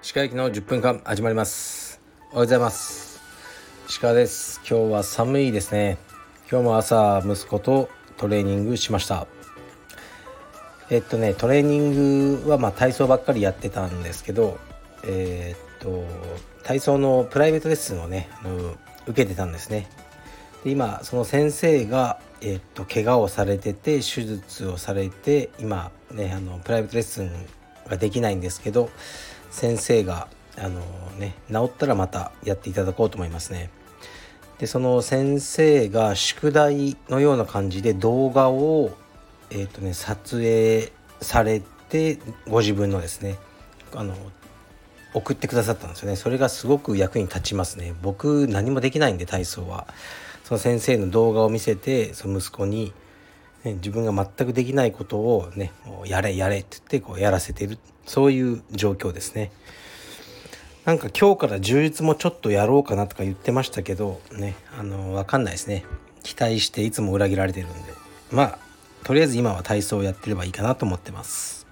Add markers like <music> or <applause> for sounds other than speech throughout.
歯科駅の10分間始まります。おはようございます。歯科です。今日は寒いですね。今日も朝息子とトレーニングしました。えっとねトレーニングはまあ体操ばっかりやってたんですけどえー、っと体操のプライベートレッスンをねあの受けてたんですね。で今その先生がえー、っと怪我をされてて手術をされて今ねあのプライベートレッスンができないんですけど先生があのね治ったらまたやっていただこうと思いますね。でその先生が宿題のような感じで動画を、えーとね、撮影されてご自分のですねあの送ってくださったんですよね。それがすごく役に立ちますね。僕何もできないんで体操は。その先生の動画を見せてその息子に、ね、自分が全くできないことをねやれやれって言ってこうやらせてる。そういう状況ですね。なんか今日から充実もちょっとやろうかなとか言ってましたけどねあの分かんないですね。期待していつも裏切られてるんで。まあとりあえず今は体操をやってればいいかなと思ってます。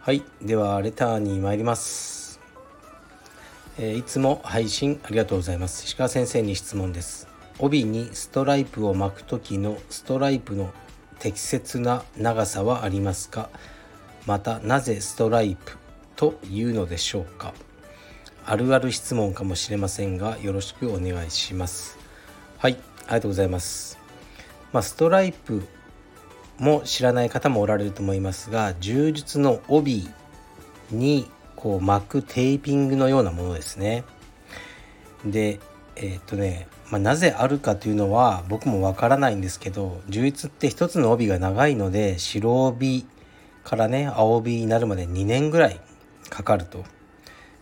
はい。ではレターに参ります。え、いつも配信ありがとうございます。石川先生に質問です。帯にストライプを巻く時のストライプの適切な長さはありますか？またなぜストライプというのでしょうか？あるある質問かもしれませんがよろしくお願いします。はいありがとうございます。まあ、ストライプも知らない方もおられると思いますが柔術の帯にこう巻くテーピングのようなものですね。でえー、っとね、まあ、なぜあるかというのは僕もわからないんですけど柔術って一つの帯が長いので白帯からね青帯になるまで2年ぐらいかかると。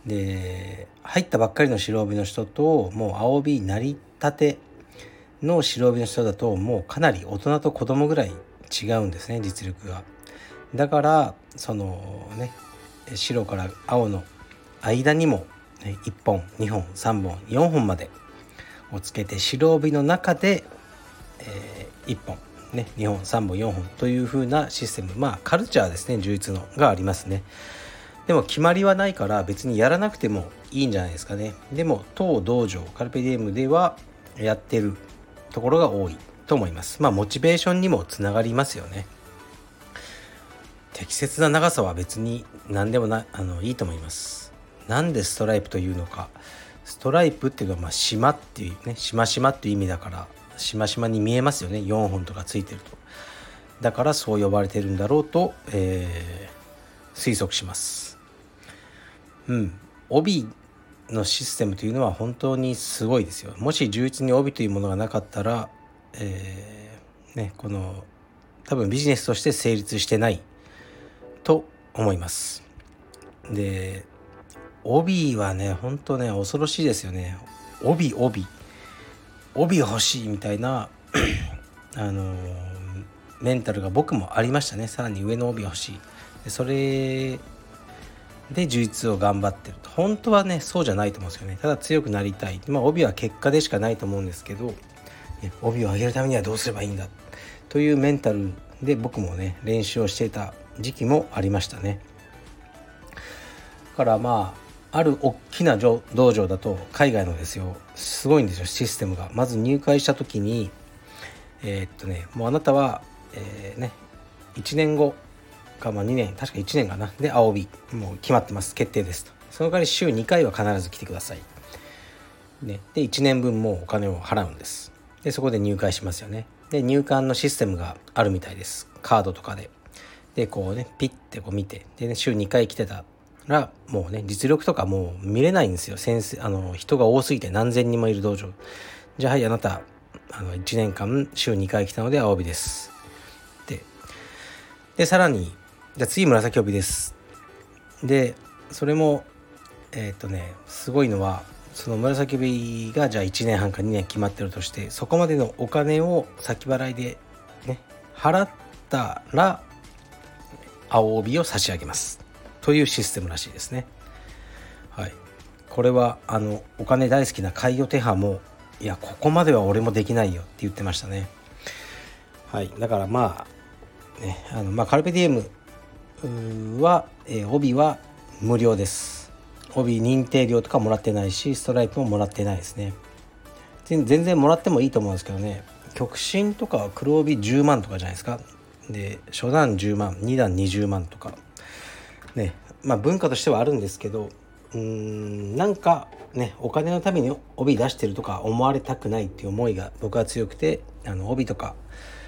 で入ったばっかりの白帯の人ともう青帯なりたての白帯の人だともうかなり大人と子供ぐらい違うんですね実力が。だからそのね白から青の間にも、1本2本3本4本までをつけて白帯の中で、えー、1本ね、2本3本4本という風なシステム。まあカルチャーですね充実のがありますね。でも決まりはないから別にやらなくてもいいんじゃないですかね。でも当道場カルペディエムではやってるところが多いと思います。まあモチベーションにもつながりますよね。適切な長さは別に何でもなあのいいと思います。なんでストライプというのか。ストライプっていうのはまあ島っていうねしましまっていう意味だからしましまに見えますよね。4本とかついてると。だからそう呼ばれてるんだろうと、えー、推測します。うん。帯のシステムというのは本当にすごいですよ。もし11に帯というものがなかったら、えー、ね、この多分ビジネスとして成立してないと思います。で帯はね本当ね恐ろしいですよね。帯帯。帯欲しいみたいな <clears throat> あのメンタルが僕もありましたね。さらに上の帯欲しい。でそれで充実を頑張ってると。本当はねそうじゃないと思うんですよね。ただ強くなりたい。まあ帯は結果でしかないと思うんですけど帯を上げるためにはどうすればいいんだ。というメンタルで僕もね練習をしていた時期もありましたね。だからまあある大きな道場だと海外のですよすごいんですよシステムが。まず入会した時にえー、っとねもうあなたは、えー、ね1年後かまあ2年確か1年かな。で青帯もう決まってます。決定ですと。その代わり週2回は必ず来てください。ね、で1年分もうお金を払うんです。でそこで入会しますよね。で入館のシステムがあるみたいです。カードとかで。でこうねピッてこう見て。で、ね、週2回来てたらもうね実力とかもう見れないんですよ。先生あの人が多すぎて何千人もいる道場。じゃあはいあなたあの1年間週2回来たので青帯です。ででさらにじゃあ次紫帯です。でそれもえー、っとねすごいのはその紫帯がじゃあ1年半か2年決まってるとしてそこまでのお金を先払いでね払ったら青帯を差し上げます。というシステムらしいですね。はい、これはあのお金大好きな海魚手派もいやここまでは俺もできないよって言ってましたね。はい。だからまあねあのまあカルペディエムは、えー、帯は無料です。帯認定料とかもらってないしストライプももらってないですね。全然もらってもいいと思うんですけどね。極真とか黒帯10万とかじゃないですか。で初段10万2段20万とか。ねまあ文化としてはあるんですけどうーんなんかねお金のために帯出してるとか思われたくないっていう思いが僕は強くてあの帯とか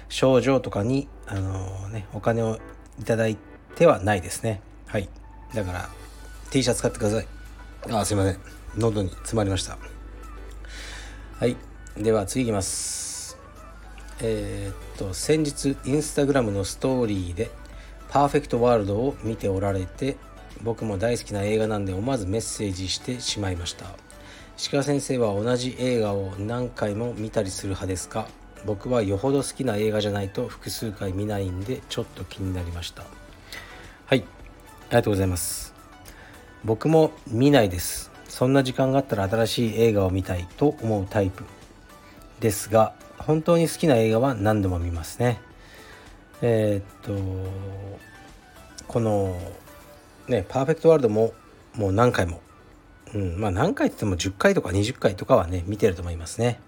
症状とかにあのねお金をいただいてはないですね。はい。だから T シャツ買ってください。あすいません。喉に詰まりました。はい。では次いきます。えー、っと先日インスタグラムのストーリーでパーフェクトワールドを見ておられて僕も大好きな映画なんで思わずメッセージしてしまいました。鹿先生は同じ映画を何回も見たりする派ですか？僕はよほど好きな映画じゃないと複数回見ないんでちょっと気になりました。はい。ありがとうございます。僕も見ないです。そんな時間があったら新しい映画を見たいと思うタイプですが本当に好きな映画は何度も見ますね。え、っとこのねパーフェクトワールドももう何回も、うん、まあ何回って言っても10回とか20回とかはね見てると思いますね。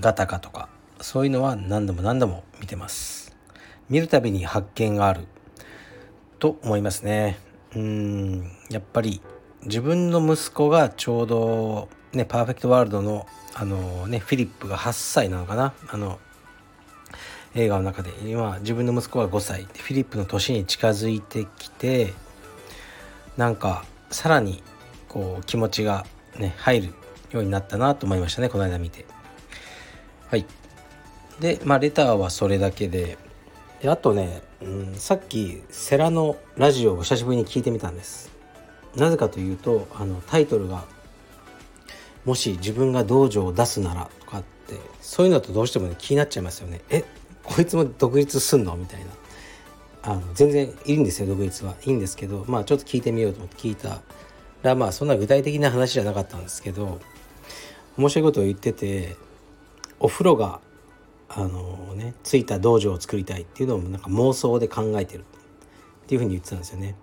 ガタカとか。そういうのは何度も何度も見てます。見るたびに発見がある。と思いますね。うんやっぱり自分の息子がちょうどねパーフェクトワールドのあのねフィリップが8歳なのかな。あの映画の中で今自分の息子が5歳フィリップの年に近づいてきてなんかさらにこう気持ちがね入るようになったなと思いましたねこの間見て。はい。でまあレターはそれだけでであとね、うん、さっきセラのラジオを久しぶりに聞いてみたんです。なぜかというとあのタイトルが「もし自分が道場を出すなら」とかってそういうのとどうしてもね気になっちゃいますよね。えこいつも独立すんの？みたいなあの全然いいんですよ独立はいいんですけどまあちょっと聞いてみようと思って聞いたらまあそんな具体的な話じゃなかったんですけど面白いことを言っててお風呂があのねついた道場を作りたいっていうのをなんか妄想で考えてるっていうふうに言ってたんですよね。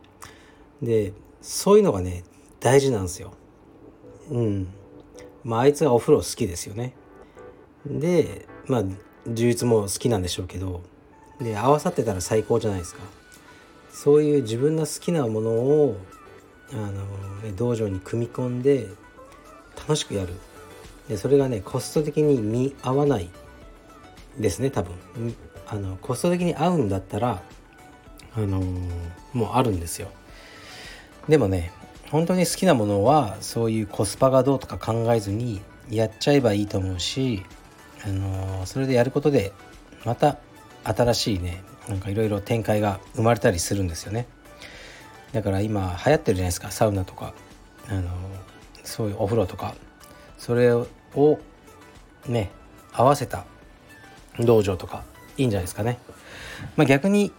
でそういうのがね大事なんですよ。うん。まああいつはお風呂好きですよね。でまあ充実も好きなんでしょうけどで合わさってたら最高じゃないですか。そういう自分の好きなものをあの、道場に組み込んで楽しくやる。でそれがねコスト的に見合わないですね多分。あのコスト的に合うんだったらあのもうあるんですよ。でもね本当に好きなものはそういうコスパがどうとか考えずにやっちゃえばいいと思うしあのそれでやることでまた新しいねなんかいろいろ展開が生まれたりするんですよね。だから今流行ってるじゃないですかサウナとか。あのそういうお風呂とか。それをね合わせた道場とか。いいんじゃないですかね、まあ、逆に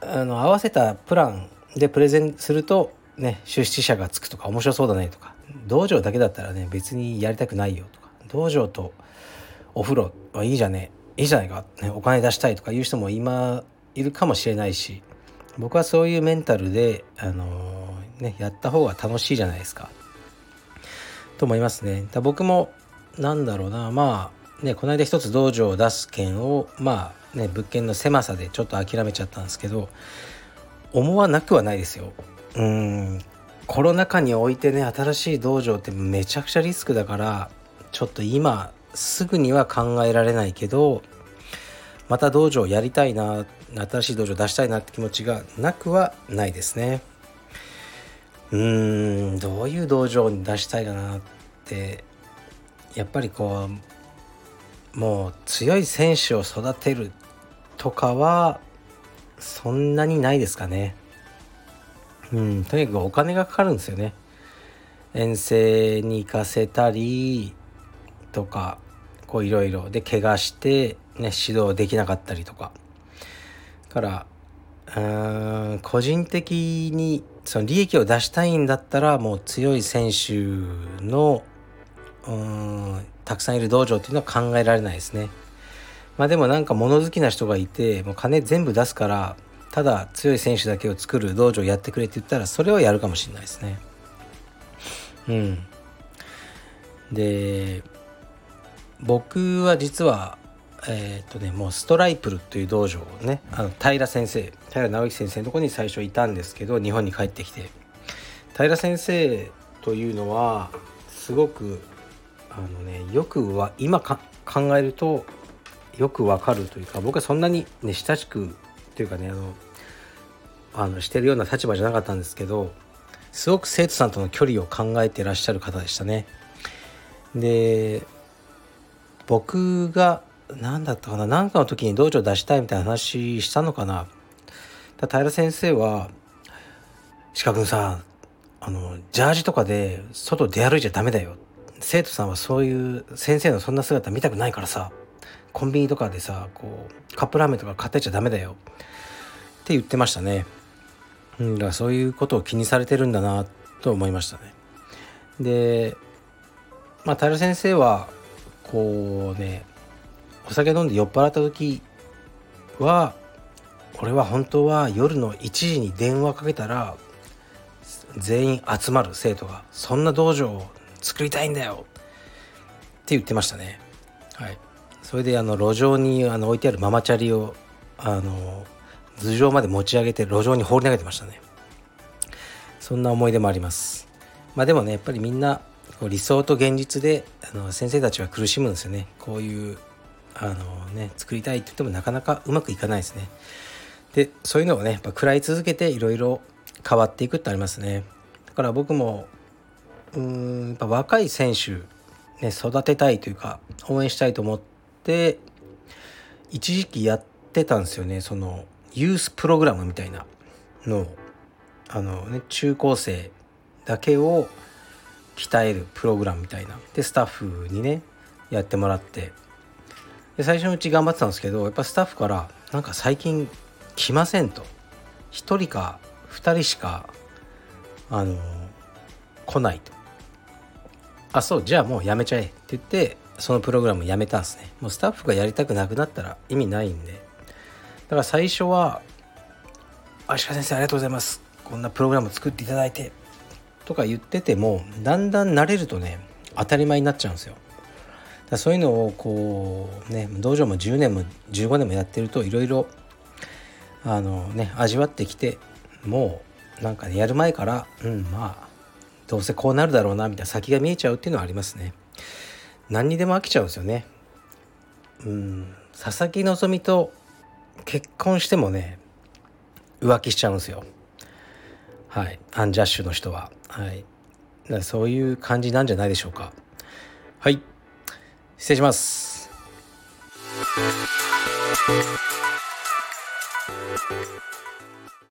あの合わせたプランでプレゼンするとね出資者がつくとか面白そうだねとか。道場だけだったらね別にやりたくないよとか。道場とお風呂はいいじゃねいいじゃないか、ね、お金出したいとかいう人も今いるかもしれないし僕はそういうメンタルで、あのー、ね、やった方が楽しいじゃないですか。と思いますね。だ僕もなんだろうなまあねこの間一つ道場を出す件をまあね物件の狭さでちょっと諦めちゃったんですけど思わなくはないですよ。うんコロナ禍においてね新しい道場ってめちゃくちゃリスクだからちょっと今すぐには考えられないけどまた道場やりたいな新しい道場出したいなって気持ちがなくはないですね。うーんどういう道場に出したいかなってやっぱりこうもう強い選手を育てるとかはそんなにないですかね。うんとにかくお金がかかるんですよね。遠征に行かせたりとかこういろいろ。で怪我してね指導できなかったりとか。からうーん個人的にその利益を出したいんだったらもう強い選手のうんたくさんいる道場っていうのは考えられないですね。まあでもなんか物好きな人がいてもう金全部出すからただ強い選手だけを作る道場をやってくれって言ったらそれはやるかもしれないですね。うん。で僕は実はえっ、ー、とねもうストライプルという道場をねあの平先生平直之先生のところに最初いたんですけど日本に帰ってきて平先生というのはすごくあのねよくは今考えるとよくわかるというか僕はそんなにね親しくというかねあのあのしてるような立場じゃなかったんですけどすごく生徒さんとの距離を考えてらっしゃる方でしたね。で僕が何だったかな何かの時に道場出したいみたいな話したのかな平先生は「鹿君さあのジャージとかで外出歩いちゃダメだよ」生徒さんはそういう先生のそんな姿見たくないからさコンビニとかでさこうカップラーメンとか買ってちゃダメだよって言ってましたね。うん、だからそういうことを気にされてるんだなと思いましたね。でまあ平先生はこうねお酒飲んで酔っ払った時は俺は本当は夜の1時に電話かけたら全員集まる生徒がそんな道場を作りたいんだよって言ってましたね。はい。それであの路上にあの置いてあるママチャリをあの頭上まで持ち上げて路上に放り投げてましたね。そんな思い出もあります。まあでもねやっぱりみんな理想と現実であの先生たちは苦しむんですよね。こういうあのね作りたいって言ってもなかなかうまくいかないですね。でそういうのをねやっぱ食らい続けていろいろ変わっていくってありますね。だから僕もうんやっぱ若い選手、ね、育てたいというか応援したいと思って一時期やってたんですよね。そのユースプログラムみたいなのあのね中高生だけを鍛えるプログラムみたいな。でスタッフにねやってもらって。で最初のうち頑張ってたんですけどやっぱスタッフからなんか最近来ませんと。1人か2人しかあの来ないと。あそうじゃあもうやめちゃえって言ってそのプログラムやめたんですね。もうスタッフがやりたくなくなったら意味ないんで。だから最初は「足利先生ありがとうございます。こんなプログラム作っていただいて」とか言っててもだんだん慣れるとね当たり前になっちゃうんですよ。だそういうのをこうね道場も10年も15年もやってるといろいろあのね味わってきてもうなんかねやる前からうんまあどうせこうなるだろうなみたいな先が見えちゃうっていうのはありますね。何にでも飽きちゃうんですよね。うん佐々木希と結婚してもね浮気しちゃうんですよ。はい。アンジャッシュの人は。はい。だそういう感じなんじゃないでしょうか。はい。失礼します。